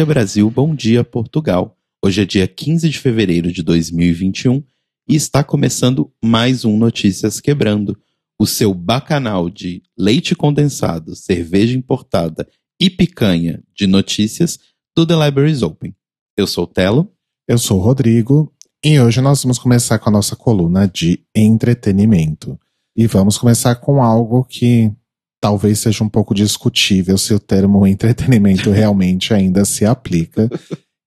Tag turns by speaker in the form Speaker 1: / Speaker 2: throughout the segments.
Speaker 1: Dia, Brasil. Bom dia, Portugal. Hoje é dia 15 de fevereiro de 2021 e está começando mais um Notícias Quebrando, o seu bacanal de leite condensado, cerveja importada e picanha de notícias do The Libraries Open. Eu sou o Telo.
Speaker 2: Eu sou o Rodrigo e hoje nós vamos começar com a nossa coluna de entretenimento. E vamos começar com algo que talvez seja um pouco discutível se o termo entretenimento realmente ainda se aplica,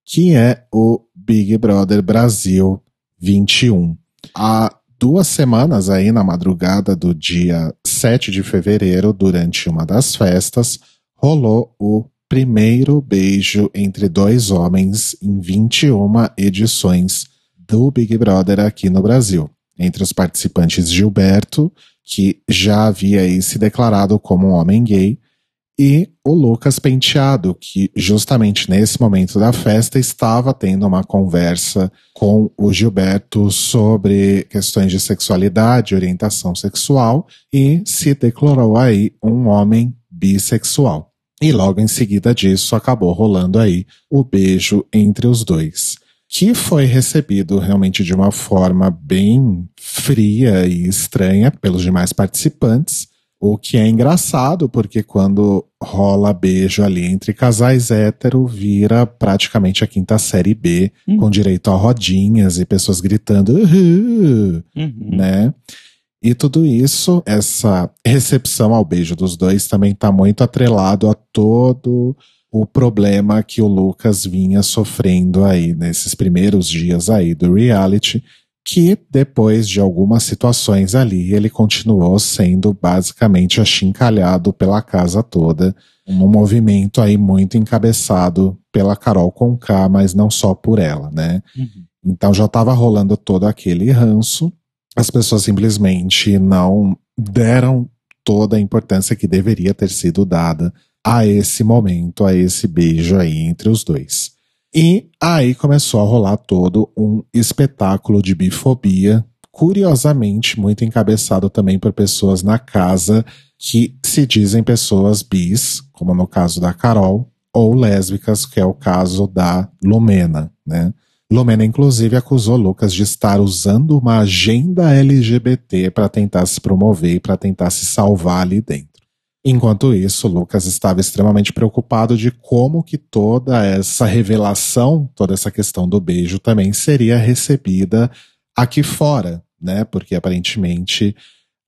Speaker 2: que é o Big Brother Brasil 21. Há duas semanas aí na madrugada do dia 7 de fevereiro, durante uma das festas, rolou o primeiro beijo entre dois homens em 21 edições do Big Brother aqui no Brasil. Entre os participantes Gilberto, que já havia aí se declarado como um homem gay, e o Lucas Penteado, que justamente nesse momento da festa estava tendo uma conversa com o Gilberto sobre questões de sexualidade, orientação sexual e se declarou aí um homem bissexual. E logo em seguida disso acabou rolando aí o beijo entre os dois que foi recebido realmente de uma forma bem fria e estranha pelos demais participantes. O que é engraçado, porque quando rola beijo ali entre casais hétero, vira praticamente a quinta série B, uhum. com direito a rodinhas e pessoas gritando, uhum, uhum. né? E tudo isso, essa recepção ao beijo dos dois também está muito atrelado a todo o problema que o Lucas vinha sofrendo aí nesses primeiros dias aí do reality, que depois de algumas situações ali, ele continuou sendo basicamente achincalhado pela casa toda, um movimento aí muito encabeçado pela Carol Conká, mas não só por ela, né? Uhum. Então já estava rolando todo aquele ranço, as pessoas simplesmente não deram toda a importância que deveria ter sido dada a esse momento, a esse beijo aí entre os dois. E aí começou a rolar todo um espetáculo de bifobia, curiosamente muito encabeçado também por pessoas na casa que se dizem pessoas bis, como no caso da Carol, ou lésbicas, que é o caso da Lumena, né? Lumena, inclusive, acusou Lucas de estar usando uma agenda LGBT para tentar se promover e para tentar se salvar ali dentro. Enquanto isso, Lucas estava extremamente preocupado de como que toda essa revelação, toda essa questão do beijo também seria recebida aqui fora, né? Porque aparentemente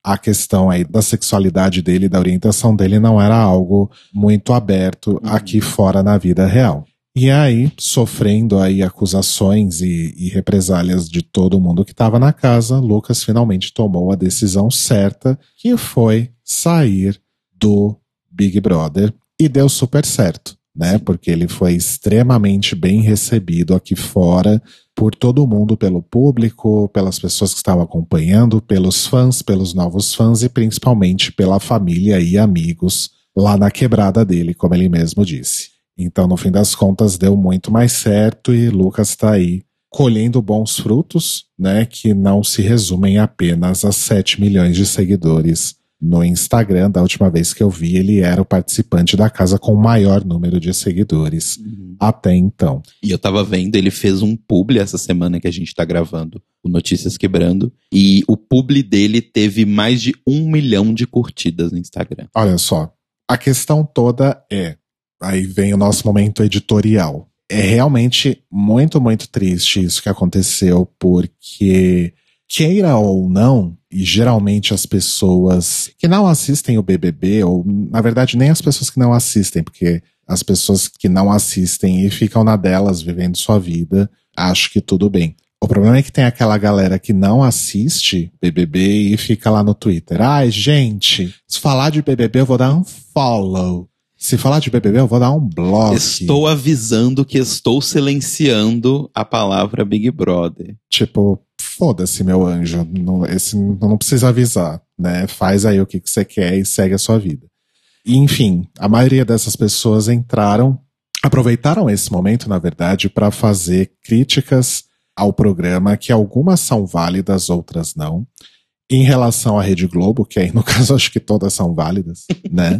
Speaker 2: a questão aí da sexualidade dele, da orientação dele não era algo muito aberto uhum. aqui fora na vida real. E aí, sofrendo aí acusações e, e represálias de todo mundo que estava na casa, Lucas finalmente tomou a decisão certa, que foi sair do Big Brother e deu super certo, né? Porque ele foi extremamente bem recebido aqui fora por todo mundo, pelo público, pelas pessoas que estavam acompanhando, pelos fãs, pelos novos fãs e principalmente pela família e amigos lá na quebrada dele, como ele mesmo disse. Então, no fim das contas, deu muito mais certo e Lucas está aí colhendo bons frutos, né, que não se resumem apenas a 7 milhões de seguidores no Instagram, da última vez que eu vi, ele era o participante da casa com o maior número de seguidores uhum. até então.
Speaker 1: E eu tava vendo, ele fez um publi essa semana que a gente tá gravando o Notícias Quebrando, e o publi dele teve mais de um milhão de curtidas no Instagram.
Speaker 2: Olha só, a questão toda é, aí vem o nosso momento editorial. É realmente muito, muito triste isso que aconteceu, porque queira ou não, e geralmente as pessoas que não assistem o BBB, ou na verdade nem as pessoas que não assistem, porque as pessoas que não assistem e ficam na delas vivendo sua vida, acho que tudo bem. O problema é que tem aquela galera que não assiste BBB e fica lá no Twitter. Ai, gente, se falar de BBB eu vou dar um follow. Se falar de BBB eu vou dar um bloco.
Speaker 1: Estou avisando que estou silenciando a palavra Big Brother.
Speaker 2: Tipo, foda-se, meu anjo. Não, esse, não precisa avisar, né? Faz aí o que, que você quer e segue a sua vida. E, enfim, a maioria dessas pessoas entraram, aproveitaram esse momento, na verdade, para fazer críticas ao programa, que algumas são válidas, outras não. Em relação à Rede Globo, que aí no caso acho que todas são válidas, né?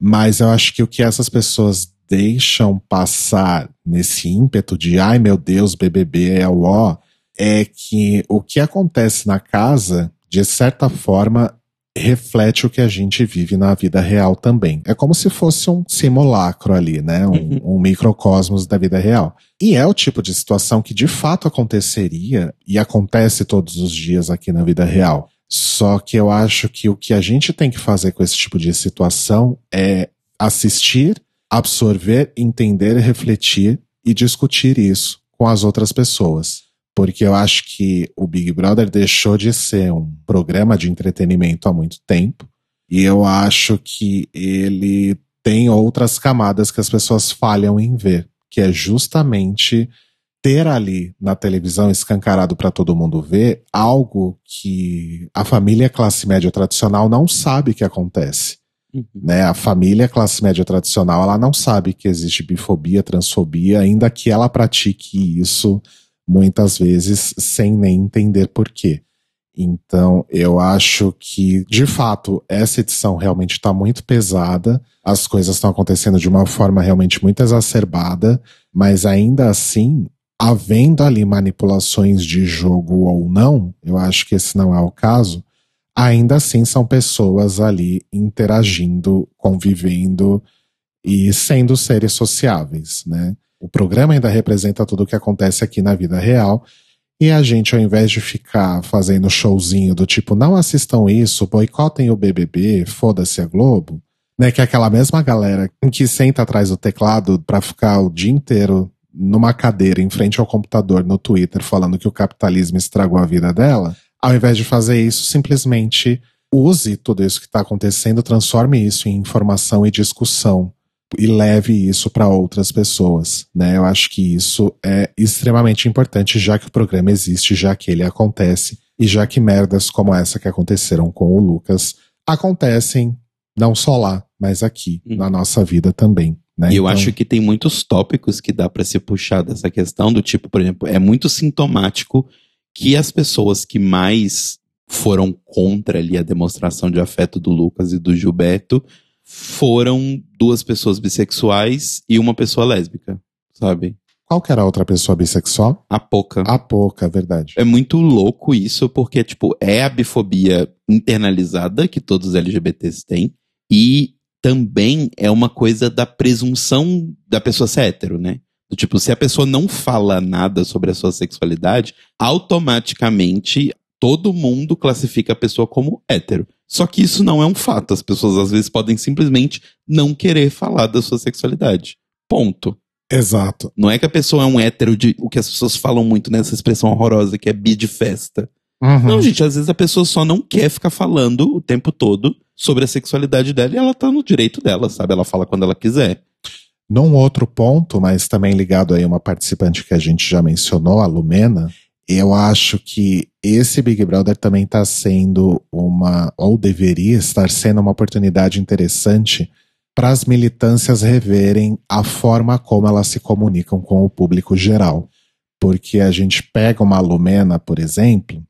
Speaker 2: Mas eu acho que o que essas pessoas deixam passar nesse ímpeto de ai meu Deus, BBB é o ó, é que o que acontece na casa, de certa forma, reflete o que a gente vive na vida real também. É como se fosse um simulacro ali, né? Um, uhum. um, microcosmos da vida real. E é o tipo de situação que de fato aconteceria e acontece todos os dias aqui na vida real. Só que eu acho que o que a gente tem que fazer com esse tipo de situação é assistir, absorver, entender, refletir e discutir isso com as outras pessoas porque eu acho que o Big Brother deixou de ser um programa de entretenimento há muito tempo, e eu acho que ele tem outras camadas que as pessoas falham em ver, que é justamente ter ali na televisão escancarado para todo mundo ver algo que a família classe média tradicional não sabe que acontece. Uhum. Né? A família classe média tradicional ela não sabe que existe bifobia, transfobia, ainda que ela pratique isso muitas vezes sem nem entender por quê. Então, eu acho que, de fato, essa edição realmente está muito pesada, as coisas estão acontecendo de uma forma realmente muito exacerbada, mas ainda assim, havendo ali manipulações de jogo ou não, eu acho que esse não é o caso, ainda assim são pessoas ali interagindo, convivendo e sendo seres sociáveis, né? O programa ainda representa tudo o que acontece aqui na vida real. E a gente, ao invés de ficar fazendo showzinho do tipo, não assistam isso, boicotem o BBB, foda-se a Globo, né? Que é aquela mesma galera que senta atrás do teclado para ficar o dia inteiro numa cadeira em frente ao computador no Twitter falando que o capitalismo estragou a vida dela, ao invés de fazer isso, simplesmente use tudo isso que está acontecendo, transforme isso em informação e discussão e leve isso para outras pessoas, né? Eu acho que isso é extremamente importante, já que o programa existe, já que ele acontece e já que merdas como essa que aconteceram com o Lucas acontecem não só lá, mas aqui hum. na nossa vida também. Né?
Speaker 1: E eu então... acho que tem muitos tópicos que dá para se puxar dessa questão do tipo, por exemplo, é muito sintomático que as pessoas que mais foram contra ali a demonstração de afeto do Lucas e do Gilberto foram duas pessoas bissexuais e uma pessoa lésbica, sabe?
Speaker 2: Qual que era a outra pessoa bissexual?
Speaker 1: A Poca.
Speaker 2: A Poca, verdade.
Speaker 1: É muito louco isso, porque, tipo, é a bifobia internalizada que todos os LGBTs têm, e também é uma coisa da presunção da pessoa ser hétero, né? Tipo, se a pessoa não fala nada sobre a sua sexualidade, automaticamente todo mundo classifica a pessoa como hétero. Só que isso não é um fato. As pessoas às vezes podem simplesmente não querer falar da sua sexualidade. Ponto.
Speaker 2: Exato.
Speaker 1: Não é que a pessoa é um hétero de o que as pessoas falam muito nessa expressão horrorosa que é bi de festa. Uhum. Não, gente, às vezes a pessoa só não quer ficar falando o tempo todo sobre a sexualidade dela e ela tá no direito dela, sabe? Ela fala quando ela quiser.
Speaker 2: Num outro ponto, mas também ligado aí a uma participante que a gente já mencionou, a Lumena, eu acho que esse Big Brother também está sendo uma, ou deveria estar sendo uma oportunidade interessante para as militâncias reverem a forma como elas se comunicam com o público geral. Porque a gente pega uma Lumena, por exemplo,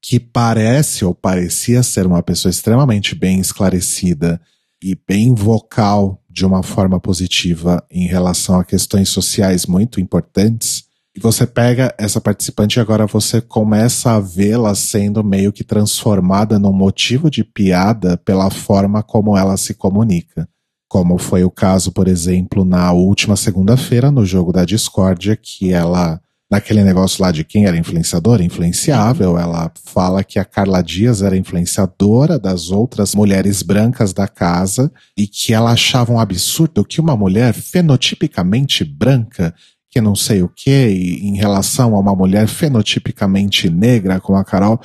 Speaker 2: que parece ou parecia ser uma pessoa extremamente bem esclarecida e bem vocal de uma forma positiva em relação a questões sociais muito importantes você pega essa participante e agora você começa a vê-la sendo meio que transformada num motivo de piada pela forma como ela se comunica. Como foi o caso, por exemplo, na última segunda-feira no jogo da Discordia, que ela, naquele negócio lá de quem era influenciadora, influenciável, ela fala que a Carla Dias era influenciadora das outras mulheres brancas da casa e que ela achava um absurdo que uma mulher fenotipicamente branca que não sei o que, em relação a uma mulher fenotipicamente negra, como a Carol.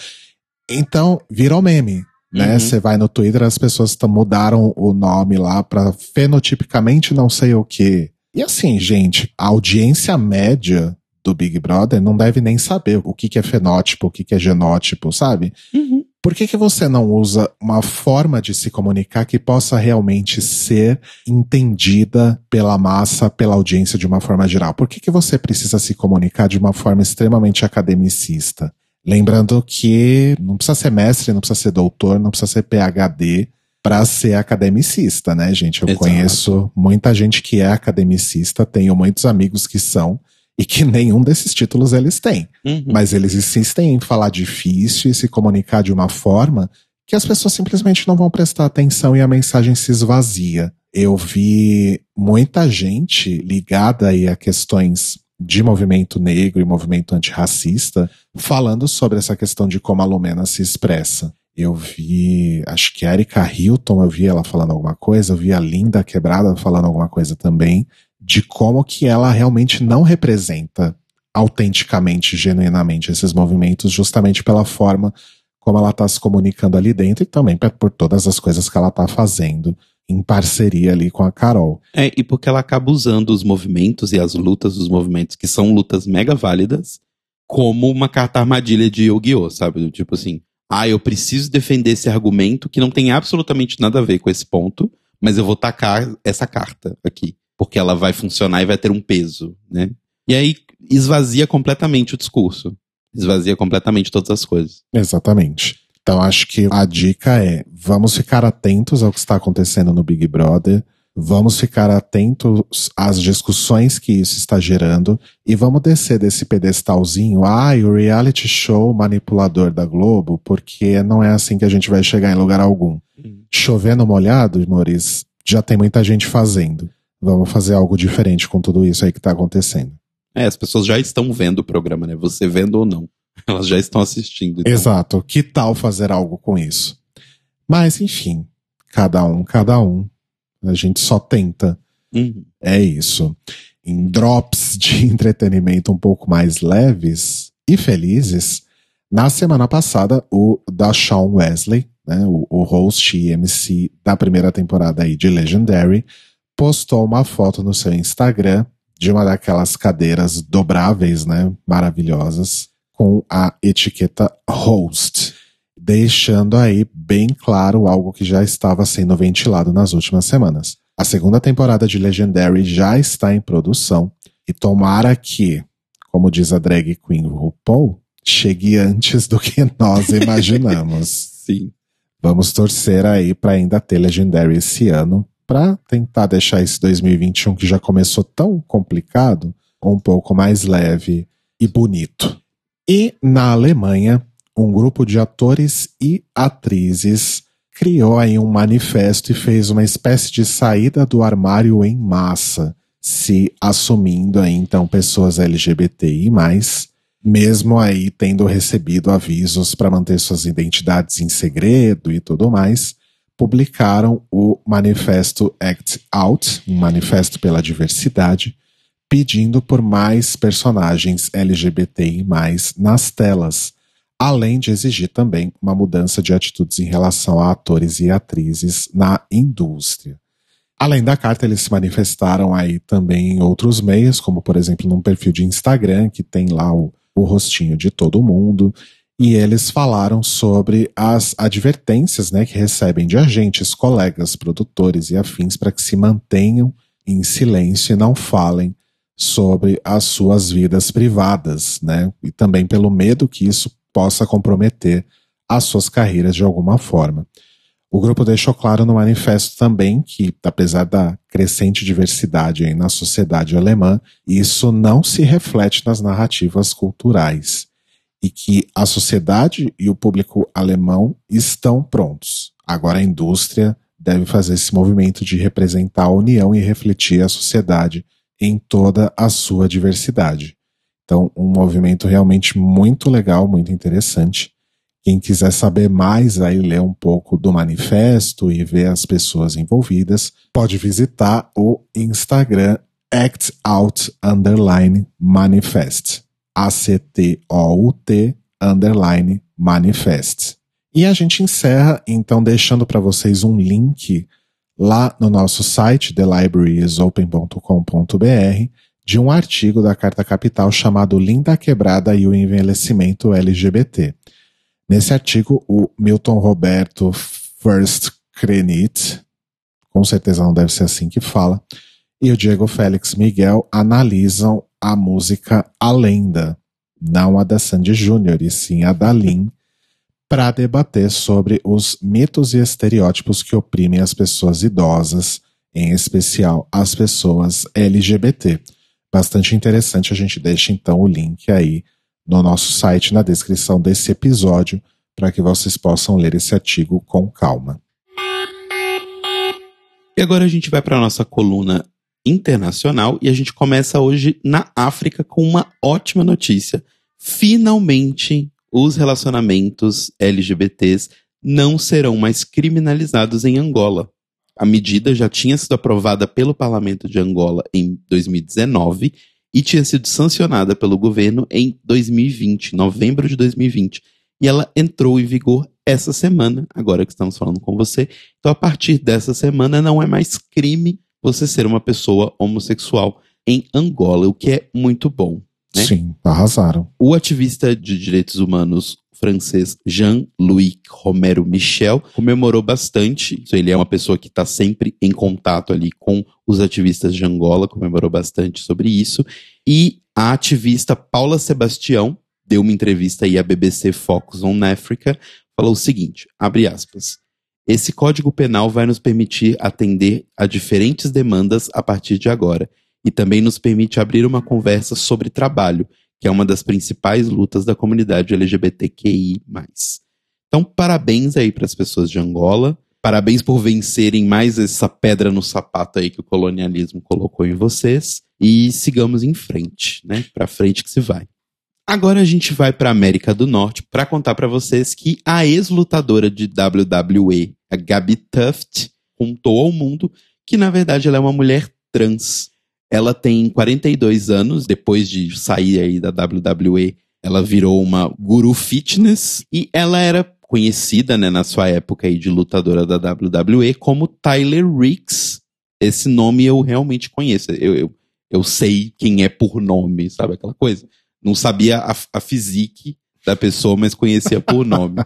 Speaker 2: Então, virou meme. Né? Uhum. Você uhum. vai no Twitter, as pessoas mudaram o nome lá para fenotipicamente não sei o que. E assim, gente, a audiência média do Big Brother não deve nem saber o que, que é fenótipo, o que, que é genótipo, sabe? Uhum. Por que, que você não usa uma forma de se comunicar que possa realmente ser entendida pela massa, pela audiência de uma forma geral? Por que, que você precisa se comunicar de uma forma extremamente academicista? Lembrando que não precisa ser mestre, não precisa ser doutor, não precisa ser PhD para ser academicista, né, gente? Eu
Speaker 1: Exato.
Speaker 2: conheço muita gente que é academicista, tenho muitos amigos que são, e que nenhum desses títulos eles têm.
Speaker 1: Uhum.
Speaker 2: Mas eles insistem em falar difícil e se comunicar de uma forma que as pessoas simplesmente não vão prestar atenção e a mensagem se esvazia. Eu vi muita gente ligada aí a questões de movimento negro e movimento antirracista falando sobre essa questão de como a Lumena se expressa. Eu vi, acho que a Erika Hilton, eu vi ela falando alguma coisa, eu vi a Linda Quebrada falando alguma coisa também, de como que ela realmente não representa autenticamente, genuinamente esses movimentos, justamente pela forma como ela está se comunicando ali dentro e também por todas as coisas que ela está fazendo em parceria ali com a Carol.
Speaker 1: É, e porque ela acaba usando os movimentos e as lutas dos movimentos, que são lutas mega válidas, como uma carta armadilha de Yu-Gi-Oh!, sabe? Tipo assim, ah, eu preciso defender esse argumento que não tem absolutamente nada a ver com esse ponto, mas eu vou tacar essa carta aqui, porque ela vai funcionar e vai ter um peso, né? E aí esvazia completamente o discurso. Esvazia completamente todas as coisas.
Speaker 2: Exatamente. Então acho que a dica é: vamos ficar atentos ao que está acontecendo no Big Brother, vamos ficar atentos às discussões que isso está gerando e vamos descer desse pedestalzinho, ah, o reality show manipulador da Globo, porque não é assim que a gente vai chegar em lugar algum.
Speaker 1: Hum.
Speaker 2: Chovendo molhado, Maurício, já tem muita gente fazendo. Vamos fazer algo diferente com tudo isso aí que está acontecendo.
Speaker 1: É, as pessoas já estão vendo o programa, né? Você vendo ou não. Elas já estão assistindo. então.
Speaker 2: Exato. Que tal fazer algo com isso? Mas, enfim, cada um, cada um. A gente só tenta.
Speaker 1: Uhum.
Speaker 2: É isso. Em drops de entretenimento um pouco mais leves e felizes, na semana passada, o Dashawn Wesley, né, o, o host e MC da primeira temporada aí de Legendary, postou uma foto no seu Instagram de uma daquelas cadeiras dobráveis, né, maravilhosas, com a etiqueta host, deixando aí bem claro algo que já estava sendo ventilado nas últimas semanas. A segunda temporada de Legendary já está em produção e tomara que, como diz a drag queen RuPaul, chegue antes do que nós imaginamos.
Speaker 1: Sim.
Speaker 2: Vamos torcer aí para ainda ter Legendary esse ano, para tentar deixar esse 2021 que já começou tão complicado, um pouco mais leve e bonito. E na Alemanha, um grupo de atores e atrizes criou aí um manifesto e fez uma espécie de saída do armário em massa, se assumindo aí então pessoas LGBTI+, mesmo aí tendo recebido avisos para manter suas identidades em segredo e tudo mais, publicaram o manifesto Act Out, um manifesto pela diversidade, pedindo por mais personagens LGBTI+, nas telas, além de exigir também uma mudança de atitudes em relação a atores e atrizes na indústria. Além da carta, eles se manifestaram aí também em outros meios, como por exemplo num perfil de Instagram, que tem lá o, o rostinho de todo mundo, e eles falaram sobre as advertências né, que recebem de agentes, colegas, produtores e afins para que se mantenham em silêncio e não falem sobre as suas vidas privadas, né? E também pelo medo que isso possa comprometer as suas carreiras de alguma forma. O grupo deixou claro no manifesto também que, apesar da crescente diversidade na sociedade alemã, isso não se reflete nas narrativas culturais e que a sociedade e o público alemão estão prontos. Agora a indústria deve fazer esse movimento de representar a união e refletir a sociedade em toda a sua diversidade. Então, um movimento realmente muito legal, muito interessante. Quem quiser saber mais, aí ler um pouco do manifesto e ver as pessoas envolvidas, pode visitar o Instagram Act Out Underline Manifest. A-C-T-O-U-T underline manifest. E a gente encerra, então, deixando para vocês um link lá no nosso site, thelibrariesopen.com.br, de um artigo da Carta Capital chamado Linda Quebrada e o Envelhecimento LGBT. Nesse artigo, o Milton Roberto First Crenit, com certeza não deve ser assim que fala, e o Diego Félix Miguel analisam a música A Lenda, não a da Sandy Júnior, e sim a da Lin, para debater sobre os mitos e estereótipos que oprimem as pessoas idosas, em especial as pessoas LGBT. Bastante interessante, a gente deixa então o link aí no nosso site na descrição desse episódio para que vocês possam ler esse artigo com calma.
Speaker 1: E agora a gente vai para a nossa coluna internacional e a gente começa hoje na África com uma ótima notícia. Finalmente, os relacionamentos LGBTs não serão mais criminalizados em Angola. A medida já tinha sido aprovada pelo parlamento de Angola em 2019 e tinha sido sancionada pelo governo em 2020, novembro de 2020. E ela entrou em vigor essa semana, agora que estamos falando com você. Então, a partir dessa semana, não é mais crime você ser uma pessoa homossexual em Angola, o que é muito bom. Né?
Speaker 2: Sim, arrasaram.
Speaker 1: O ativista de direitos humanos francês Jean-Louis Romero Michel comemorou bastante. Ele é uma pessoa que está sempre em contato ali com os ativistas de Angola, comemorou bastante sobre isso. E a ativista Paula Sebastião deu uma entrevista aí à BBC Focus on Africa, falou o seguinte, abre aspas, esse Código Penal vai nos permitir atender a diferentes demandas a partir de agora e também nos permite abrir uma conversa sobre trabalho, que é uma das principais lutas da comunidade LGBTQI+. Então, parabéns aí para as pessoas de Angola. Parabéns por vencerem mais essa pedra no sapato aí que o colonialismo colocou em vocês e sigamos em frente, né? Para frente que se vai. Agora a gente vai para América do Norte para contar para vocês que a ex-lutadora de WWE, a Gabi Tuft, contou ao mundo que na verdade ela é uma mulher trans. Ela tem 42 anos, depois de sair aí da WWE, ela virou uma guru fitness e ela era conhecida, né, na sua época aí de lutadora da WWE como Tyler Ricks. Esse nome eu realmente conheço. Eu, eu, eu sei quem é por nome, sabe aquela coisa? Não sabia a, a physique da pessoa, mas conhecia por nome.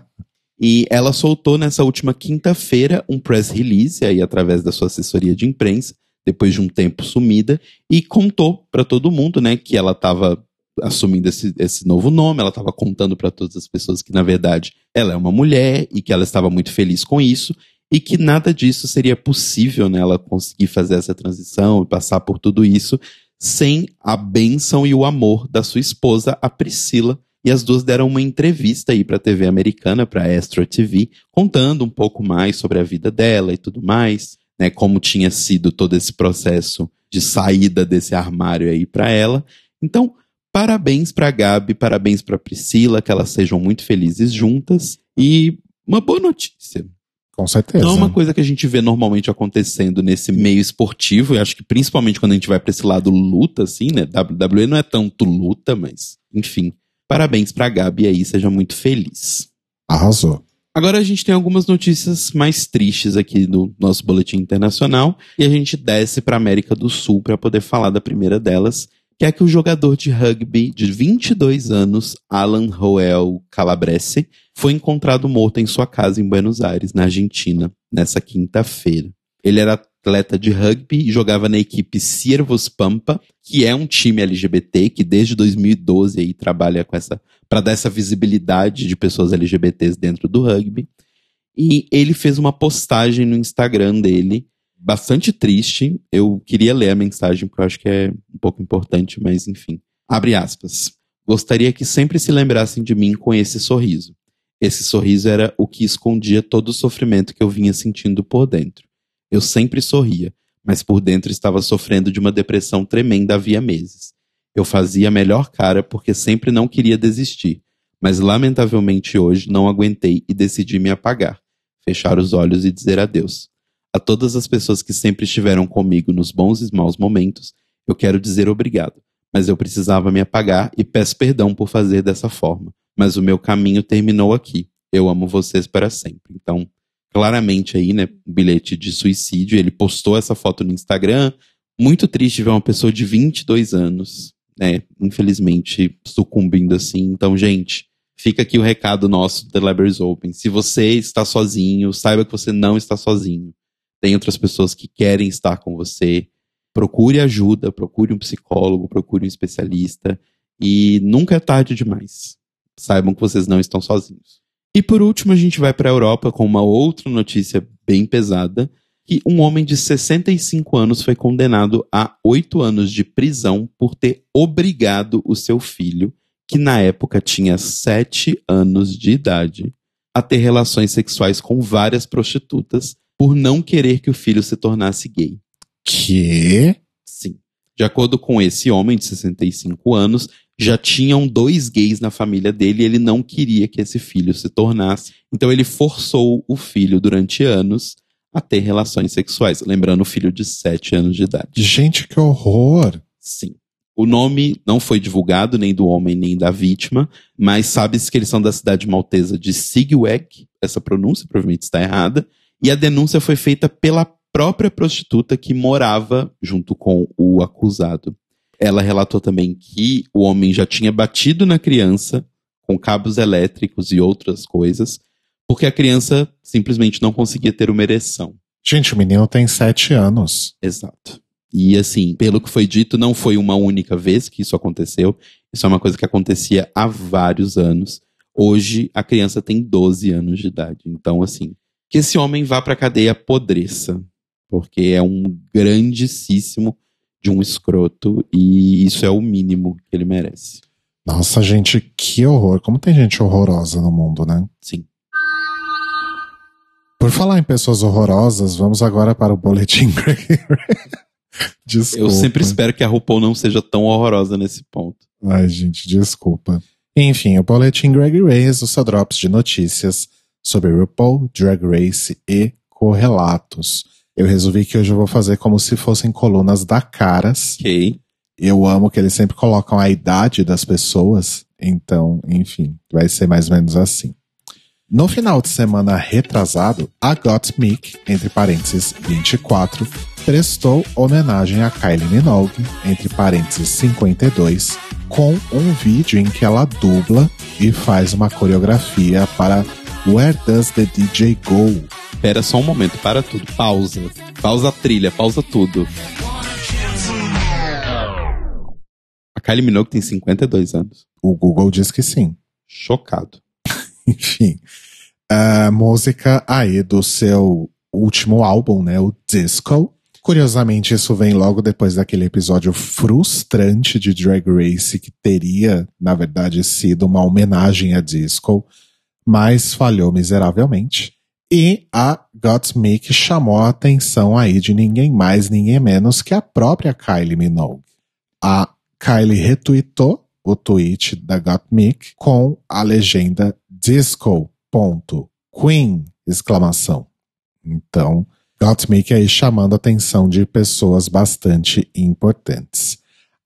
Speaker 1: E ela soltou nessa última quinta-feira um press release aí através da sua assessoria de imprensa, depois de um tempo sumida, e contou para todo mundo, né, que ela estava assumindo esse, esse novo nome, ela estava contando para todas as pessoas que na verdade ela é uma mulher e que ela estava muito feliz com isso e que nada disso seria possível, né, ela conseguir fazer essa transição e passar por tudo isso sem a bênção e o amor da sua esposa, a Priscila. E as duas deram uma entrevista aí para a TV americana, para a Astro TV, contando um pouco mais sobre a vida dela e tudo mais, né, como tinha sido todo esse processo de saída desse armário aí para ela. Então, parabéns para Gabi, parabéns para Priscila, que elas sejam muito felizes juntas e uma boa notícia.
Speaker 2: Com certeza.
Speaker 1: Não é uma coisa que a gente vê normalmente acontecendo nesse meio esportivo, e acho que principalmente quando a gente vai pra esse lado luta, assim, né? WWE não é tanto luta, mas, enfim. Parabéns pra Gabi aí, seja muito feliz.
Speaker 2: Arrasou.
Speaker 1: Agora a gente tem algumas notícias mais tristes aqui no nosso boletim internacional e a gente desce para América do Sul para poder falar da primeira delas, que é que o jogador de rugby de 22 anos, Alan Roel Calabrese, foi encontrado morto em sua casa em Buenos Aires, na Argentina, nessa quinta-feira. Ele era atleta de rugby e jogava na equipe Ciervos Pampa, que é um time LGBT que desde 2012 aí trabalha com essa para dar essa visibilidade de pessoas LGBTs dentro do rugby. E ele fez uma postagem no Instagram dele bastante triste. Eu queria ler a mensagem porque eu acho que é um pouco importante, mas enfim. Abre aspas. Gostaria que sempre se lembrassem de mim com esse sorriso. Esse sorriso era o que escondia todo o sofrimento que eu vinha sentindo por dentro. Eu sempre sorria, mas por dentro estava sofrendo de uma depressão tremenda havia meses. Eu fazia a melhor cara porque sempre não queria desistir, mas lamentavelmente hoje não aguentei e decidi me apagar, fechar os olhos e dizer adeus. A todas as pessoas que sempre estiveram comigo nos bons e maus momentos, eu quero dizer obrigado, mas eu precisava me apagar e peço perdão por fazer dessa forma. Mas o meu caminho terminou aqui. Eu amo vocês para sempre. Então, claramente aí, né, um bilhete de suicídio. Ele postou essa foto no Instagram. Muito triste ver uma pessoa de 22 anos, né, infelizmente sucumbindo assim. Então, gente, fica aqui o recado nosso do The Libraries Open. Se você está sozinho, saiba que você não está sozinho tem outras pessoas que querem estar com você. Procure ajuda, procure um psicólogo, procure um especialista e nunca é tarde demais. Saibam que vocês não estão sozinhos. E por último, a gente vai para a Europa com uma outra notícia bem pesada, que um homem de 65 anos foi condenado a oito anos de prisão por ter obrigado o seu filho, que na época tinha sete anos de idade, a ter relações sexuais com várias prostitutas por não querer que o filho se tornasse gay.
Speaker 2: Que?
Speaker 1: Sim. De acordo com esse homem de 65 anos, já tinham dois gays na família dele e ele não queria que esse filho se tornasse. Então ele forçou o filho durante anos a ter relações sexuais. Lembrando, o filho de 7 anos de idade.
Speaker 2: Gente, que horror!
Speaker 1: Sim. O nome não foi divulgado, nem do homem, nem da vítima, mas sabe-se que eles são da cidade maltesa de Sigweg, essa pronúncia provavelmente está errada, e a denúncia foi feita pela própria prostituta que morava junto com o acusado. Ela relatou também que o homem já tinha batido na criança com cabos elétricos e outras coisas, porque a criança simplesmente não conseguia ter uma ereção.
Speaker 2: Gente, o menino tem sete anos.
Speaker 1: Exato. E assim, pelo que foi dito, não foi uma única vez que isso aconteceu. Isso é uma coisa que acontecia há vários anos. Hoje a criança tem 12 anos de idade. Então, assim, que esse homem vá pra cadeia podreça. Porque é um grandíssimo de um escroto e isso é o mínimo que ele merece.
Speaker 2: Nossa, gente, que horror. Como tem gente horrorosa no mundo, né?
Speaker 1: Sim.
Speaker 2: Por falar em pessoas horrorosas, vamos agora para o boletim Greg. desculpa.
Speaker 1: Eu sempre espero que a RuPaul não seja tão horrorosa nesse ponto.
Speaker 2: Ai, gente, desculpa. Enfim, o boletim Greg Race, o seu drops de notícias sobre RuPaul, Drag Race e correlatos. Eu resolvi que hoje eu vou fazer como se fossem colunas da Caras.
Speaker 1: Ok.
Speaker 2: Eu amo que eles sempre colocam a idade das pessoas. Então, enfim, vai ser mais ou menos assim. No final de semana retrasado, a Gottmik, entre parênteses 24, prestou homenagem a Kylie Minogue, entre parênteses 52, com um vídeo em que ela dubla e faz uma coreografia para Where Does the DJ Go?
Speaker 1: Espera só um momento, para tudo. Pausa. Pausa a trilha, pausa tudo. A Kylie Minogue tem 52 anos.
Speaker 2: O Google diz que sim.
Speaker 1: Chocado.
Speaker 2: Enfim. A música aí do seu último álbum, né? O Disco. Curiosamente, isso vem logo depois daquele episódio frustrante de Drag Race, que teria, na verdade, sido uma homenagem a Disco, mas falhou miseravelmente. E a Gottmik chamou a atenção aí de ninguém mais, ninguém menos que a própria Kylie Minogue. A Kylie retweetou o tweet da Gottmik com a legenda disco.queen exclamação. Então, Gottmik aí chamando a atenção de pessoas bastante importantes.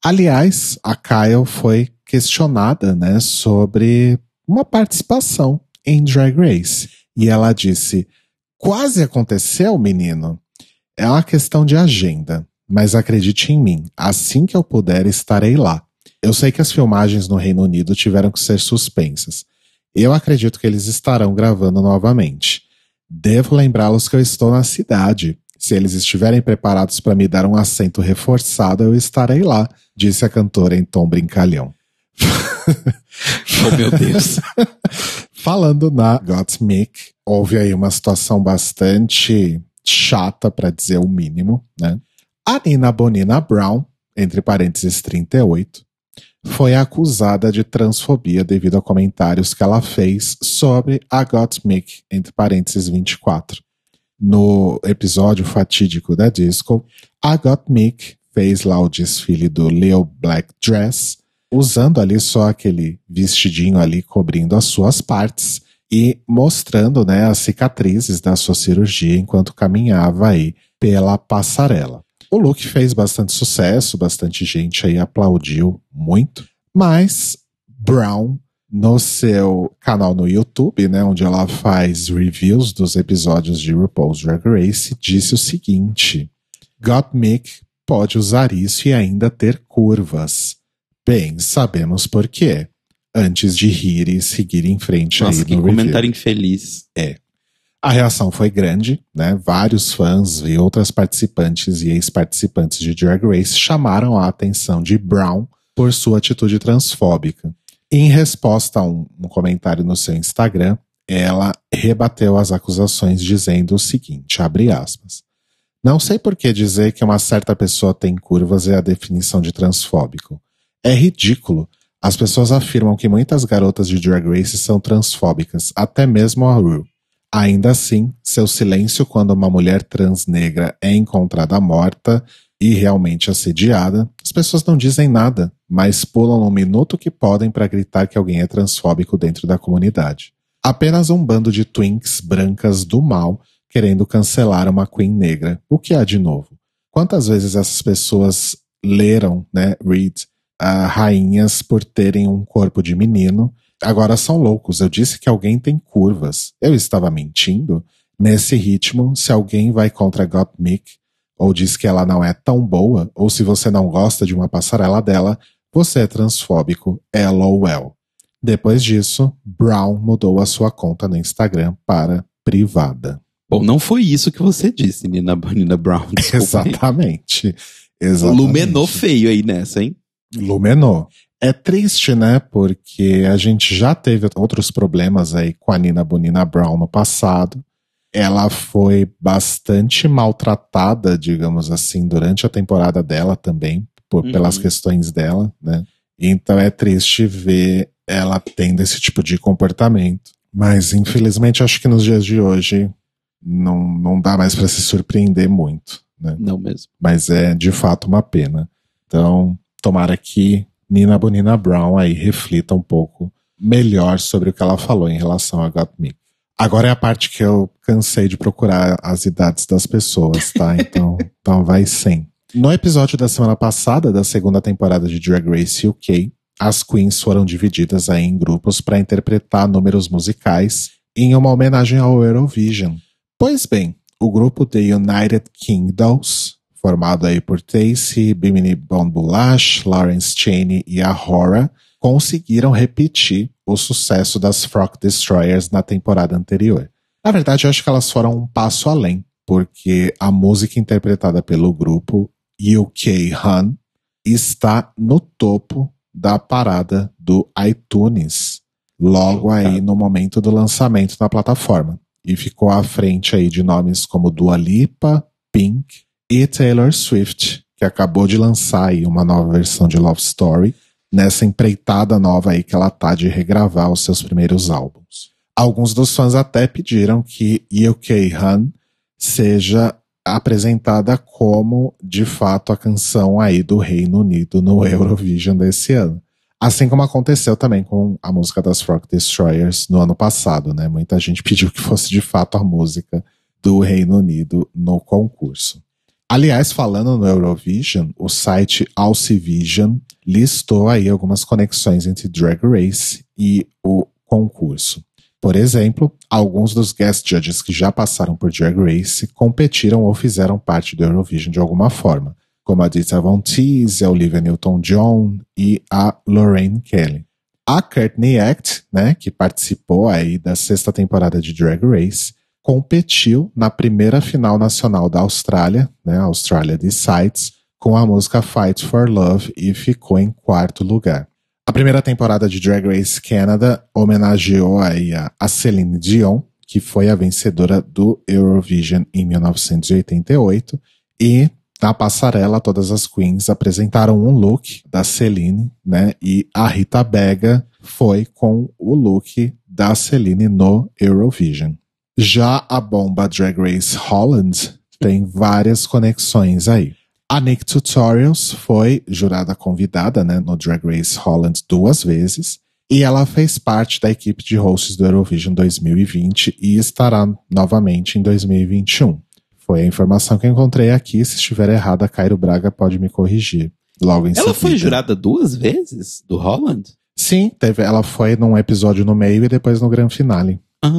Speaker 2: Aliás, a Kyle foi questionada, né, sobre uma participação em Drag Race. E ela disse: Quase aconteceu, menino. É uma questão de agenda, mas acredite em mim, assim que eu puder, estarei lá. Eu sei que as filmagens no Reino Unido tiveram que ser suspensas. Eu acredito que eles estarão gravando novamente. Devo lembrá-los que eu estou na cidade. Se eles estiverem preparados para me dar um assento reforçado, eu estarei lá, disse a cantora em tom brincalhão.
Speaker 1: oh, meu Deus.
Speaker 2: Falando na Gottmik, houve aí uma situação bastante chata, para dizer o mínimo, né? A Nina Bonina Brown, entre parênteses 38, foi acusada de transfobia devido a comentários que ela fez sobre a Gottmik, entre parênteses 24. No episódio fatídico da disco, a Gottmik fez lá o desfile do Leo Black Dress, usando ali só aquele vestidinho ali cobrindo as suas partes e mostrando né, as cicatrizes da sua cirurgia enquanto caminhava aí pela passarela. O look fez bastante sucesso, bastante gente aí aplaudiu muito, mas Brown no seu canal no YouTube, né, onde ela faz reviews dos episódios de RuPaul's Drag Race, disse o seguinte: Gottmik pode usar isso e ainda ter curvas. Bem, sabemos por quê. Antes de rir e seguir em frente
Speaker 1: Nossa,
Speaker 2: aí
Speaker 1: que
Speaker 2: no
Speaker 1: comentário
Speaker 2: review.
Speaker 1: infeliz.
Speaker 2: É. A reação foi grande, né? Vários fãs e outras participantes e ex-participantes de Drag Race chamaram a atenção de Brown por sua atitude transfóbica. Em resposta a um, um comentário no seu Instagram, ela rebateu as acusações dizendo o seguinte, abre aspas. Não sei por que dizer que uma certa pessoa tem curvas é a definição de transfóbico. É ridículo. As pessoas afirmam que muitas garotas de Drag Race são transfóbicas, até mesmo a Rue. Ainda assim, seu silêncio quando uma mulher trans negra é encontrada morta e realmente assediada, as pessoas não dizem nada, mas pulam no minuto que podem para gritar que alguém é transfóbico dentro da comunidade. Apenas um bando de twinks brancas do mal querendo cancelar uma queen negra. O que há de novo? Quantas vezes essas pessoas leram, né, read, uh, rainhas por terem um corpo de menino Agora são loucos. Eu disse que alguém tem curvas. Eu estava mentindo? Nesse ritmo, se alguém vai contra Gottmik, ou diz que ela não é tão boa, ou se você não gosta de uma passarela dela, você é transfóbico. LOL. Depois disso, Brown mudou a sua conta no Instagram para privada.
Speaker 1: Bom, não foi isso que você disse, Nina, Nina Brown.
Speaker 2: Exatamente. Exatamente.
Speaker 1: Lumenou feio aí nessa, hein?
Speaker 2: Lumenou. É triste, né? Porque a gente já teve outros problemas aí com a Nina Bonina Brown no passado. Ela foi bastante maltratada, digamos assim, durante a temporada dela também, por, uhum. pelas questões dela, né? Então é triste ver ela tendo esse tipo de comportamento. Mas infelizmente acho que nos dias de hoje não, não dá mais para se surpreender muito. Né?
Speaker 1: Não mesmo.
Speaker 2: Mas é de fato uma pena. Então, tomara que Nina Bonina Brown aí reflita um pouco melhor sobre o que ela falou em relação a Got Me. Agora é a parte que eu cansei de procurar as idades das pessoas, tá? Então, então vai sem. No episódio da semana passada, da segunda temporada de Drag Race UK, as queens foram divididas aí em grupos para interpretar números musicais em uma homenagem ao Eurovision. Pois bem, o grupo The United Kingdoms formado aí por Tacy, Bimini Bonbulash, Lawrence Cheney e Ahora, conseguiram repetir o sucesso das Frock Destroyers na temporada anterior. Na verdade, eu acho que elas foram um passo além, porque a música interpretada pelo grupo UK Hun está no topo da parada do iTunes, logo aí no momento do lançamento na plataforma. E ficou à frente aí de nomes como Dua Lipa, Pink, e Taylor Swift, que acabou de lançar aí uma nova versão de Love Story, nessa empreitada nova aí que ela tá de regravar os seus primeiros álbuns. Alguns dos fãs até pediram que UK Hun seja apresentada como, de fato, a canção aí do Reino Unido no Eurovision desse ano. Assim como aconteceu também com a música das Rock Destroyers no ano passado, né? Muita gente pediu que fosse de fato a música do Reino Unido no concurso. Aliás, falando no Eurovision, o site Alcivision listou aí algumas conexões entre Drag Race e o concurso. Por exemplo, alguns dos guest judges que já passaram por Drag Race competiram ou fizeram parte do Eurovision de alguma forma, como a Dita Von Teese, a Olivia Newton-John e a Lorraine Kelly. A Courtney Act, né, que participou aí da sexta temporada de Drag Race, competiu na primeira final nacional da Austrália, né, Australia Decides, com a música Fight for Love e ficou em quarto lugar. A primeira temporada de Drag Race Canada homenageou aí a Celine Dion, que foi a vencedora do Eurovision em 1988, e na passarela todas as queens apresentaram um look da Celine, né? E a Rita Bega foi com o look da Celine no Eurovision. Já a bomba Drag Race Holland tem várias conexões aí. A Nick Tutorials foi jurada convidada né, no Drag Race Holland duas vezes e ela fez parte da equipe de hosts do Eurovision 2020 e estará novamente em 2021. Foi a informação que eu encontrei aqui. Se estiver errada, Cairo Braga pode me corrigir. Logo em
Speaker 1: ela
Speaker 2: seguida.
Speaker 1: foi jurada duas vezes do Holland?
Speaker 2: Sim, teve, ela foi num episódio no meio e depois no grande finale.
Speaker 1: Ah,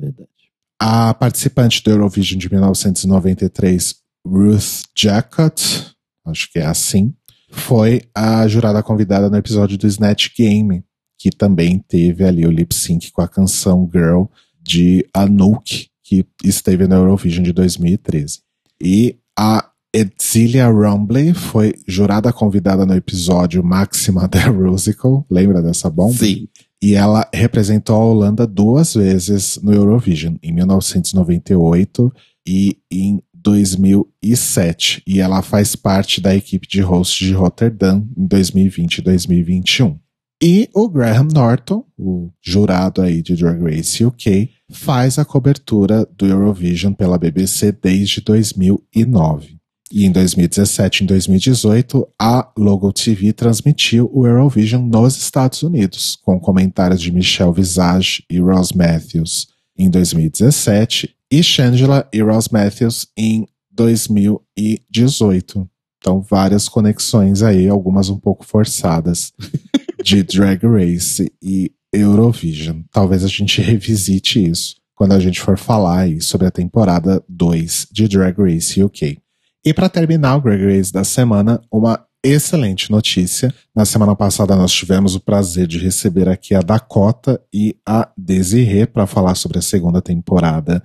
Speaker 1: verdade.
Speaker 2: A participante do Eurovision de 1993, Ruth Jacott, acho que é assim, foi a jurada convidada no episódio do Snatch Game, que também teve ali o lip sync com a canção Girl de Anouk, que esteve no Eurovision de 2013. E a Edzilia Rumbley foi jurada convidada no episódio Máxima The Rusical. Lembra dessa bomba?
Speaker 1: Sim.
Speaker 2: E ela representou a Holanda duas vezes no Eurovision, em 1998 e em 2007. E ela faz parte da equipe de host de Rotterdam em 2020 e 2021. E o Graham Norton, o jurado aí de Drag Race UK, faz a cobertura do Eurovision pela BBC desde 2009. E em 2017 e em 2018, a Logo TV transmitiu o Eurovision nos Estados Unidos, com comentários de Michelle Visage e Ross Matthews em 2017 e Shangela e Ross Matthews em 2018. Então, várias conexões aí, algumas um pouco forçadas, de Drag Race e Eurovision. Talvez a gente revisite isso quando a gente for falar sobre a temporada 2 de Drag Race UK. E para terminar o Greg Race da semana, uma excelente notícia. Na semana passada nós tivemos o prazer de receber aqui a Dakota e a Desiree para falar sobre a segunda temporada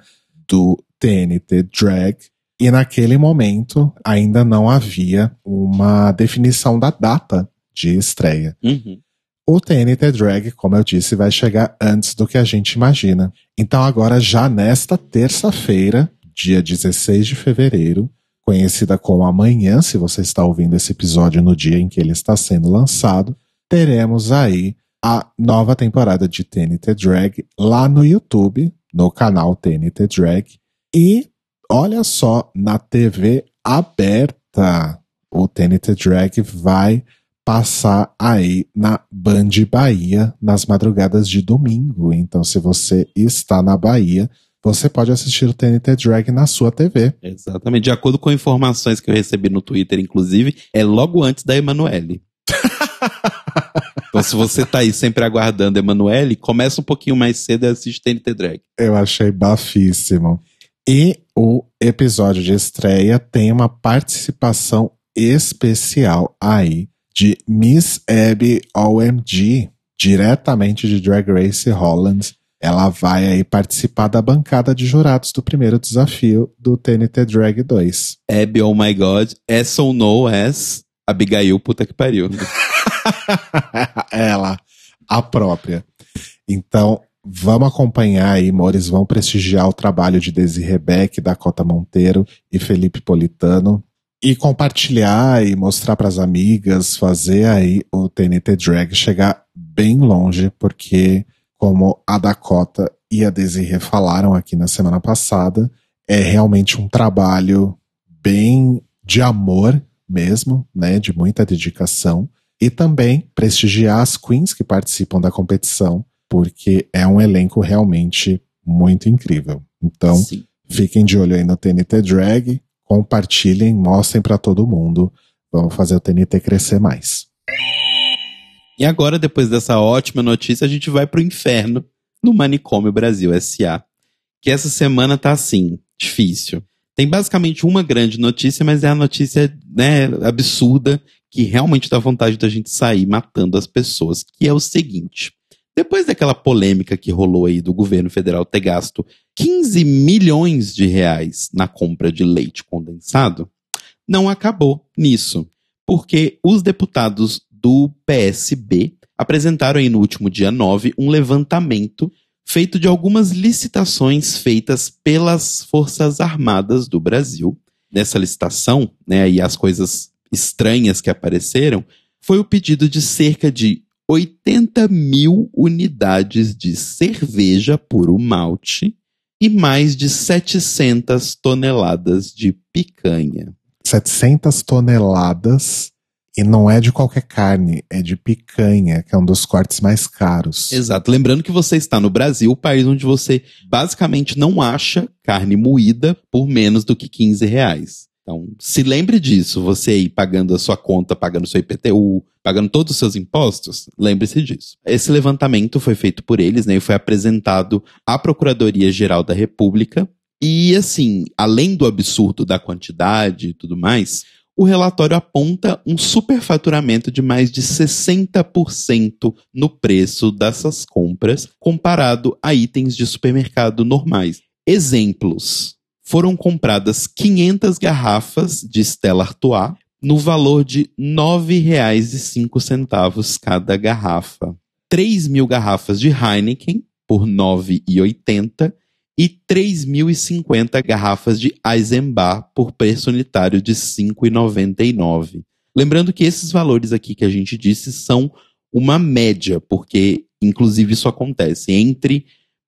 Speaker 2: do TNT Drag. E naquele momento ainda não havia uma definição da data de estreia.
Speaker 1: Uhum.
Speaker 2: O TNT Drag, como eu disse, vai chegar antes do que a gente imagina. Então, agora, já nesta terça-feira, dia 16 de fevereiro, conhecida como Amanhã, se você está ouvindo esse episódio no dia em que ele está sendo lançado, teremos aí a nova temporada de TNT Drag lá no YouTube, no canal TNT Drag. E olha só, na TV aberta, o TNT Drag vai passar aí na Band Bahia nas madrugadas de domingo. Então, se você está na Bahia, você pode assistir o TNT Drag na sua TV.
Speaker 1: Exatamente. De acordo com informações que eu recebi no Twitter, inclusive, é logo antes da Emanuele. então, se você tá aí sempre aguardando a Emanuele, começa um pouquinho mais cedo e assiste TNT Drag.
Speaker 2: Eu achei bafíssimo. E o episódio de estreia tem uma participação especial aí de Miss Abby OMG, diretamente de Drag Race Holland ela vai aí participar da bancada de jurados do primeiro desafio do TNT Drag 2.
Speaker 1: Abby, oh my god, as ou no as Abigail, puta que pariu.
Speaker 2: Ela, a própria. Então, vamos acompanhar aí, Mores, vão prestigiar o trabalho de Desi Rebeck, Dakota Monteiro e Felipe Politano e compartilhar e mostrar para as amigas, fazer aí o TNT Drag chegar bem longe, porque como a Dakota e a Desiree falaram aqui na semana passada, é realmente um trabalho bem de amor mesmo, né, de muita dedicação, e também prestigiar as queens que participam da competição, porque é um elenco realmente muito incrível. Então, Sim. fiquem de olho aí no TNT Drag, compartilhem, mostrem para todo mundo. Vamos fazer o TNT crescer mais.
Speaker 1: E agora, depois dessa ótima notícia, a gente vai pro inferno no Manicômio Brasil SA. Que essa semana tá assim, difícil. Tem basicamente uma grande notícia, mas é a notícia né, absurda que realmente dá vontade da gente sair matando as pessoas, que é o seguinte. Depois daquela polêmica que rolou aí do governo federal ter gasto 15 milhões de reais na compra de leite condensado, não acabou nisso, porque os deputados do PSB apresentaram aí no último dia 9 um levantamento feito de algumas licitações feitas pelas Forças Armadas do Brasil. Nessa licitação, né, e as coisas estranhas que apareceram, foi o pedido de cerca de 80 mil unidades de cerveja puro malte e mais de 700 toneladas de picanha.
Speaker 2: 700 toneladas e não é de qualquer carne, é de picanha, que é um dos cortes mais caros.
Speaker 1: Exato. Lembrando que você está no Brasil, país onde você basicamente não acha carne moída por menos do que 15 reais. Então, se lembre disso, você aí pagando a sua conta, pagando seu IPTU, pagando todos os seus impostos, lembre-se disso. Esse levantamento foi feito por eles, né, e foi apresentado à Procuradoria-Geral da República. E assim, além do absurdo da quantidade e tudo mais, o relatório aponta um superfaturamento de mais de 60% no preço dessas compras, comparado a itens de supermercado normais. Exemplos: foram compradas 500 garrafas de Stella Artois no valor de R$ 9,05 cada garrafa. 3 mil garrafas de Heineken por R$ 9,80 e 3.050 garrafas de Eisenbach por preço unitário de R$ 5,99. Lembrando que esses valores aqui que a gente disse são uma média, porque inclusive isso acontece entre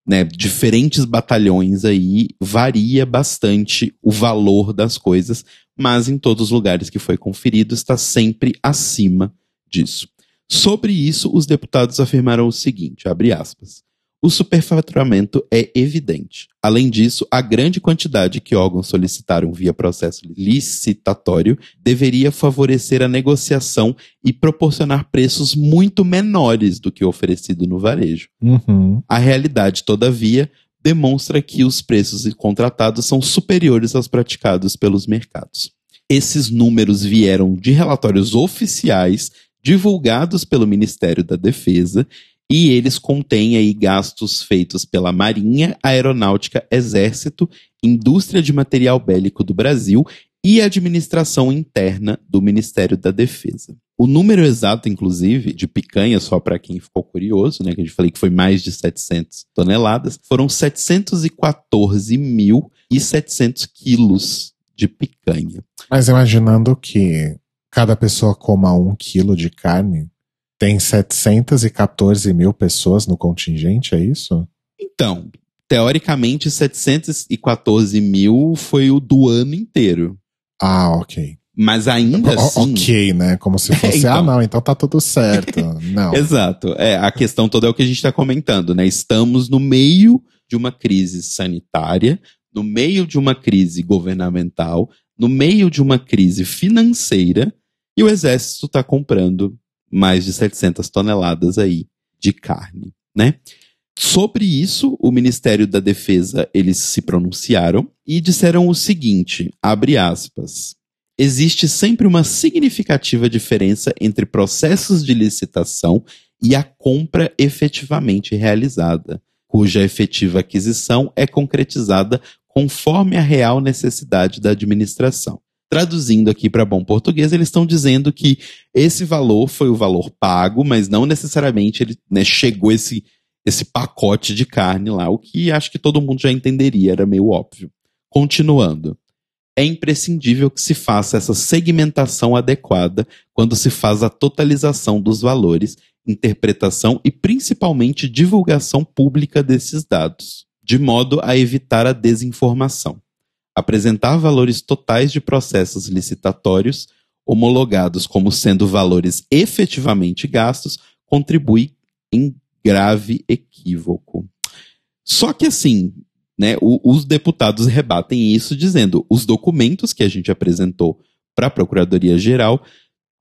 Speaker 1: né, diferentes batalhões aí, varia bastante o valor das coisas, mas em todos os lugares que foi conferido está sempre acima disso. Sobre isso, os deputados afirmaram o seguinte, abre aspas, o superfaturamento é evidente. Além disso, a grande quantidade que órgãos solicitaram via processo licitatório deveria favorecer a negociação e proporcionar preços muito menores do que oferecido no varejo.
Speaker 2: Uhum.
Speaker 1: A realidade, todavia, demonstra que os preços contratados são superiores aos praticados pelos mercados. Esses números vieram de relatórios oficiais divulgados pelo Ministério da Defesa e eles contêm aí gastos feitos pela Marinha, Aeronáutica, Exército, Indústria de Material Bélico do Brasil e Administração Interna do Ministério da Defesa. O número exato, inclusive, de picanha, só para quem ficou curioso, né, que a gente falei que foi mais de 700 toneladas, foram 714.700 quilos de picanha.
Speaker 2: Mas imaginando que cada pessoa coma um quilo de carne, tem 714 mil pessoas no contingente, é isso?
Speaker 1: Então, teoricamente, 714 mil foi o do ano inteiro.
Speaker 2: Ah, ok.
Speaker 1: Mas ainda
Speaker 2: O-
Speaker 1: assim.
Speaker 2: Ok, né? Como se fosse,
Speaker 1: Então.
Speaker 2: ah, não, então tá tudo certo. Não.
Speaker 1: Exato. É, a questão toda é o que a gente está comentando, né? Estamos no meio de uma crise sanitária, no meio de uma crise governamental, no meio de uma crise financeira, e o exército está comprando mais de 700 toneladas aí de carne, né? Sobre isso, o Ministério da Defesa, eles se pronunciaram e disseram o seguinte, abre aspas, existe sempre uma significativa diferença entre processos de licitação e a compra efetivamente realizada, cuja efetiva aquisição é concretizada conforme a real necessidade da administração. Traduzindo aqui para bom português, eles estão dizendo que esse valor foi o valor pago, mas não necessariamente ele né, chegou esse, esse pacote de carne lá, o que acho que todo mundo já entenderia, era meio óbvio. Continuando. É imprescindível que se faça essa segmentação adequada quando se faz a totalização dos valores, interpretação e principalmente divulgação pública desses dados, de modo a evitar a desinformação. Apresentar valores totais de processos licitatórios homologados como sendo valores efetivamente gastos contribui em grave equívoco. Só que assim, né, o- os deputados rebatem isso dizendo os documentos que a gente apresentou para a Procuradoria Geral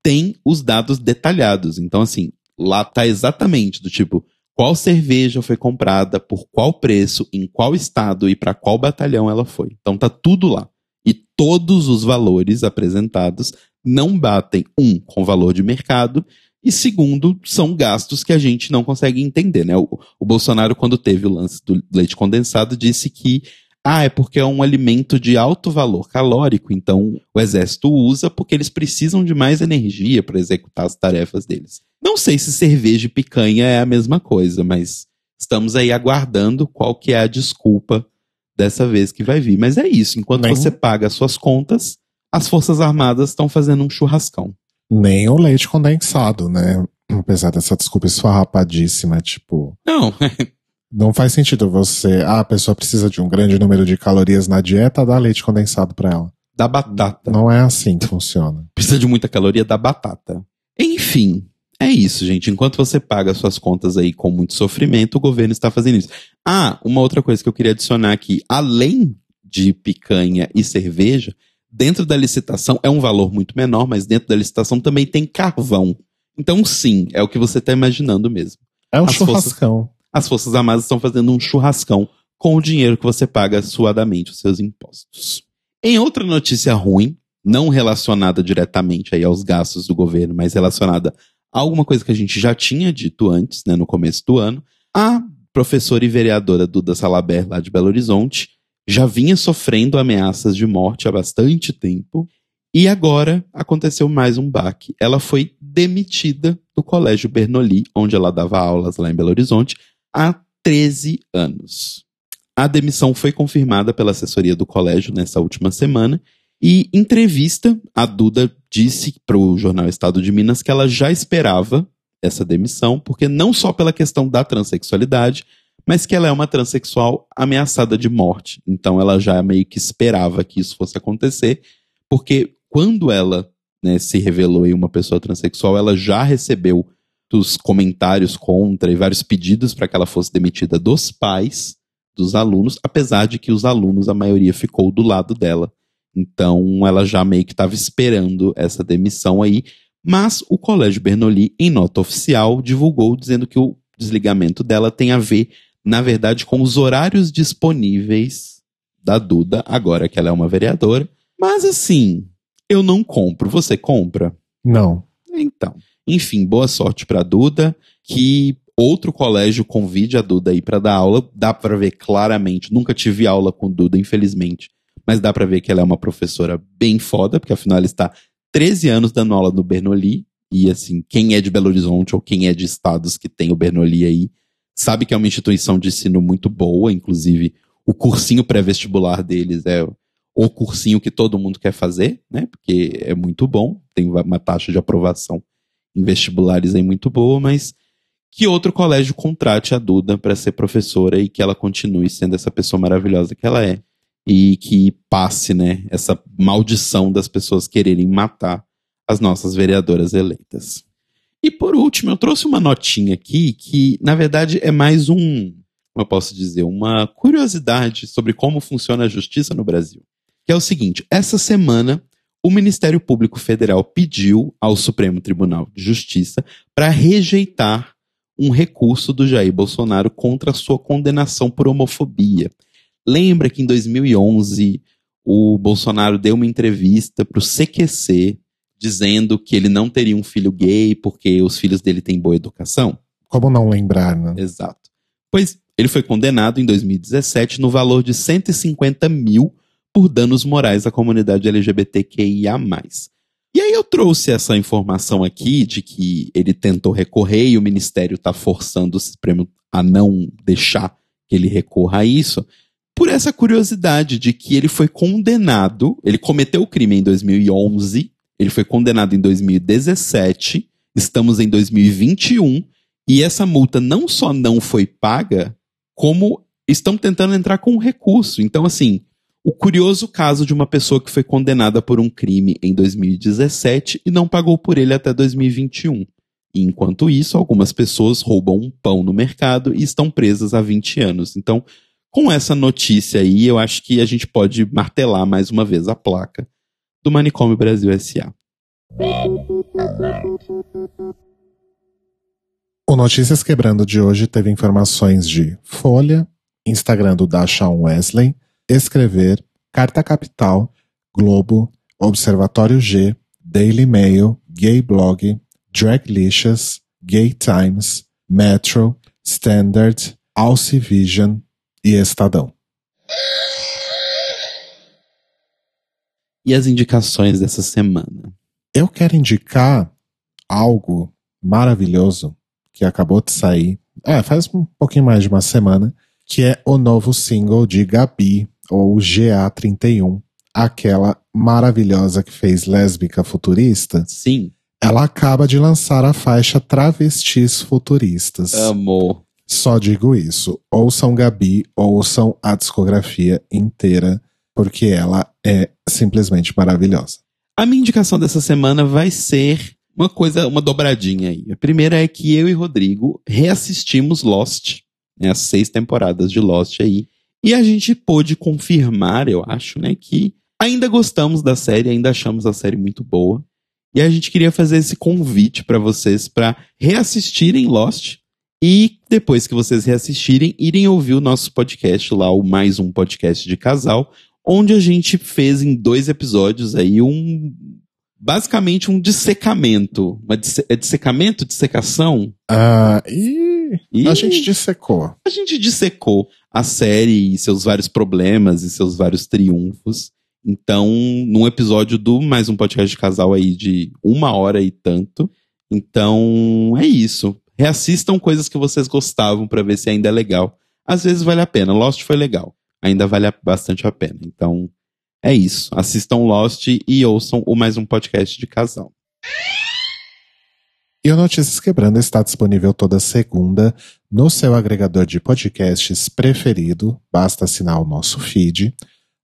Speaker 1: têm os dados detalhados. Então, assim, lá tá exatamente do tipo qual cerveja foi comprada, por qual preço, em qual estado e para qual batalhão ela foi. Então tá tudo lá. E todos os valores apresentados não batem, um, com o valor de mercado, e segundo, são gastos que a gente não consegue entender, né? O, o Bolsonaro, quando teve o lance do leite condensado, disse que ah, é porque é um alimento de alto valor calórico, então o exército usa porque eles precisam de mais energia para executar as tarefas deles. Não sei se cerveja e picanha é a mesma coisa, mas estamos aí aguardando qual que é a desculpa dessa vez que vai vir. Mas é isso, enquanto
Speaker 2: Nem-
Speaker 1: você paga as suas contas, as Forças Armadas estão fazendo um churrascão.
Speaker 2: Nem o leite condensado, né? Apesar dessa desculpa esfarrapadíssima, tipo.
Speaker 1: Não,
Speaker 2: Não faz sentido você. Ah, a pessoa precisa de um grande número de calorias na dieta, dá leite condensado pra ela.
Speaker 1: da batata.
Speaker 2: Não é assim que funciona.
Speaker 1: Precisa de muita caloria da batata. Enfim, é isso, gente. Enquanto você paga suas contas aí com muito sofrimento, o governo está fazendo isso. Ah, uma outra coisa que eu queria adicionar aqui. Além de picanha e cerveja, dentro da licitação é um valor muito menor, mas dentro da licitação também tem carvão. Então, sim, é o que você está imaginando mesmo.
Speaker 2: É um
Speaker 1: As
Speaker 2: churrascão.
Speaker 1: As Forças Armadas estão fazendo um churrascão com o dinheiro que você paga suadamente os seus impostos. Em outra notícia ruim, não relacionada diretamente aí aos gastos do governo, mas relacionada alguma coisa que a gente já tinha dito antes, né, no começo do ano, a professora e vereadora Duda Salaber, lá de Belo Horizonte, já vinha sofrendo ameaças de morte há bastante tempo. E agora aconteceu mais um baque. Ela foi demitida do Colégio Bernoulli, onde ela dava aulas lá em Belo Horizonte, há 13 anos. A demissão foi confirmada pela assessoria do colégio nessa última semana. E em entrevista, a Duda disse para o jornal Estado de Minas que ela já esperava essa demissão, porque não só pela questão da transexualidade, mas que ela é uma transexual ameaçada de morte. Então ela já meio que esperava que isso fosse acontecer, porque quando ela né, se revelou uma pessoa transexual, ela já recebeu dos comentários contra e vários pedidos para que ela fosse demitida dos pais dos alunos, apesar de que os alunos, a maioria ficou do lado dela. Então ela já meio que estava esperando essa demissão aí, mas o Colégio Bernoulli, em nota oficial, divulgou dizendo que o desligamento dela tem a ver na verdade, com os horários disponíveis da Duda, agora que ela é uma vereadora. Mas assim, eu não compro. Você compra?
Speaker 2: Não.
Speaker 1: Então. Enfim, boa sorte pra Duda. Que outro colégio convide a Duda aí para dar aula. Dá para ver claramente. Nunca tive aula com Duda, infelizmente. Mas dá para ver que ela é uma professora bem foda, porque afinal ela está 13 anos dando aula no Bernoulli. E assim, quem é de Belo Horizonte ou quem é de estados que tem o Bernoulli aí, sabe que é uma instituição de ensino muito boa, inclusive o cursinho pré-vestibular deles é o cursinho que todo mundo quer fazer, né? Porque é muito bom, tem uma taxa de aprovação em vestibulares aí muito boa, mas que outro colégio contrate a Duda para ser professora e que ela continue sendo essa pessoa maravilhosa que ela é e que passe, né, essa maldição das pessoas quererem matar as nossas vereadoras eleitas. E por último, eu trouxe uma notinha aqui que, na verdade, é mais um, como eu posso dizer, uma curiosidade sobre como funciona a justiça no Brasil. Que é o seguinte: essa semana, o Ministério Público Federal pediu ao Supremo Tribunal de Justiça para rejeitar um recurso do Jair Bolsonaro contra a sua condenação por homofobia. Lembra que em 2011 o Bolsonaro deu uma entrevista para o CQC dizendo que ele não teria um filho gay porque os filhos dele têm boa educação?
Speaker 2: Como não lembrar, né?
Speaker 1: Exato. Pois ele foi condenado em 2017 no valor de 150 mil por danos morais à comunidade LGBTQIA. E aí eu trouxe essa informação aqui de que ele tentou recorrer e o Ministério está forçando o Supremo a não deixar que ele recorra a isso, por essa curiosidade de que ele foi condenado, ele cometeu o crime em 2011 ele foi condenado em 2017, estamos em 2021, e essa multa não só não foi paga, como estão tentando entrar com um recurso. Então, assim, o curioso caso de uma pessoa que foi condenada por um crime em 2017 e não pagou por ele até 2021. E, enquanto isso, algumas pessoas roubam um pão no mercado e estão presas há 20 anos. Então, com essa notícia aí, eu acho que a gente pode martelar mais uma vez a placa do Manicômio Brasil S.A.
Speaker 2: O Notícias Quebrando de hoje teve informações de Folha, Instagram do Dashawn Wesley, Escrever, Carta Capital, Globo, Observatório G, Daily Mail, Gay Blog, Draglicious, Gay Times, Metro, Standard, Alce Vision e Estadão.
Speaker 1: e as indicações dessa semana?
Speaker 2: Eu quero indicar algo maravilhoso que acabou de sair, é, faz um pouquinho mais de uma semana, que é o novo single de Gabi, ou GA31, aquela maravilhosa que fez Lésbica Futurista.
Speaker 1: Sim.
Speaker 2: Ela acaba de lançar a faixa Travestis Futuristas.
Speaker 1: Amor.
Speaker 2: Só digo isso. Ouçam Gabi, ouçam a discografia inteira porque ela é simplesmente maravilhosa.
Speaker 1: A minha indicação dessa semana vai ser uma coisa, uma dobradinha aí. A primeira é que eu e Rodrigo reassistimos Lost, né, as seis temporadas de Lost aí, e a gente pôde confirmar, eu acho, né, que ainda gostamos da série, ainda achamos a série muito boa. E a gente queria fazer esse convite para vocês para reassistirem Lost e depois que vocês reassistirem, irem ouvir o nosso podcast lá, o mais um podcast de casal, onde a gente fez em dois episódios aí um basicamente um dissecamento. Uma disse, é dissecamento? Dissecação?
Speaker 2: Ah, e E a gente dissecou.
Speaker 1: A gente dissecou a série e seus vários problemas e seus vários triunfos. Então, num episódio do mais um podcast de casal aí de uma hora e tanto. Então, é isso. Reassistam coisas que vocês gostavam para ver se ainda é legal. Às vezes vale a pena. Lost foi legal. Ainda vale bastante a pena. Então, é isso. Assistam Lost e ouçam o mais um podcast de casal.
Speaker 2: E o Notícias Quebrando está disponível toda segunda no seu agregador de podcasts preferido. Basta assinar o nosso feed.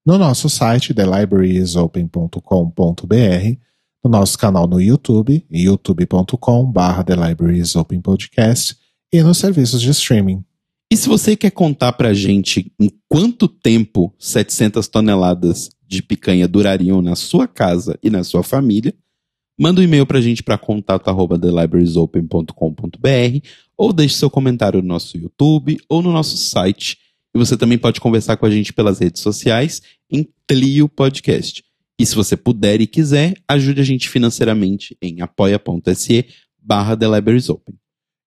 Speaker 2: No nosso site, thelibrariesopen.com.br. No nosso canal no YouTube, youtube.com.br The. E nos serviços de streaming.
Speaker 1: E se você quer contar pra gente em quanto tempo 700 toneladas de picanha durariam na sua casa e na sua família, Manda um e-mail pra gente para contato@thelibrariesopen.com.br ou deixe seu comentário no nosso YouTube ou no nosso site. E você também pode conversar com a gente pelas redes sociais em Clio Podcast. E se você puder e quiser, ajude a gente financeiramente em apoia.se barra The Libraries Open.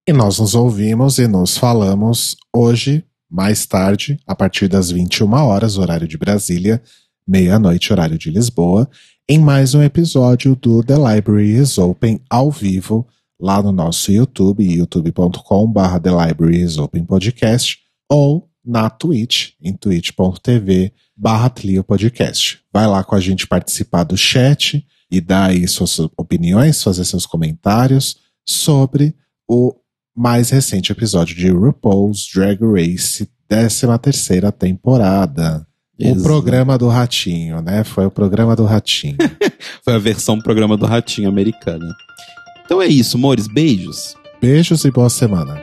Speaker 2: E nós nos ouvimos e nos falamos hoje, mais tarde, a partir das 21 horas, horário de Brasília, meia-noite, horário de Lisboa, em mais um episódio do The Library is Open ao vivo, lá no nosso YouTube, youtube.com.br The Library is Open Podcast, ou na Twitch, em twitch.tv barra Podcast. Vai lá com a gente participar do chat e dar aí suas opiniões, fazer seus comentários sobre o mais recente episódio de RuPaul's Drag Race, 13 terceira temporada. O programa do Ratinho, né? Foi o programa do Ratinho.
Speaker 1: Foi a versão programa do Ratinho americana. Então é isso, amores. Beijos.
Speaker 2: Beijos e boa semana.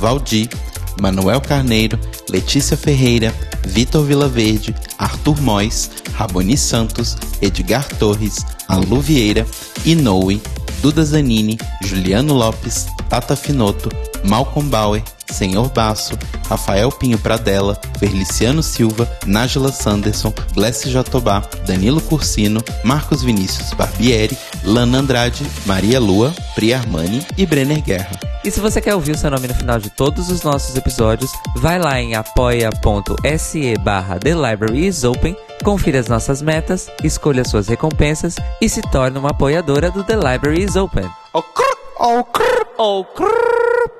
Speaker 1: Valdir, Manuel Carneiro, Letícia Ferreira, Vitor Vilaverde, Arthur Mois, Raboni Santos, Edgar Torres, Alu Vieira, Inoue, Duda Zanini, Juliano Lopes, Tata Finoto, Malcolm Bauer, Senhor Basso, Rafael Pinho Pradella, Feliciano Silva, Nájila Sanderson, Glessi Jatobá, Danilo Cursino, Marcos Vinícius Barbieri, Lana Andrade, Maria Lua, Pri Armani e Brenner Guerra.
Speaker 3: E se você quer ouvir o seu nome no final de todos os nossos episódios, vai lá em apoia.se barra The Library is Open, confira as nossas metas, escolha suas recompensas e se torne uma apoiadora do The Library is Open. Oh, crrr, oh, crrr, oh, crrr.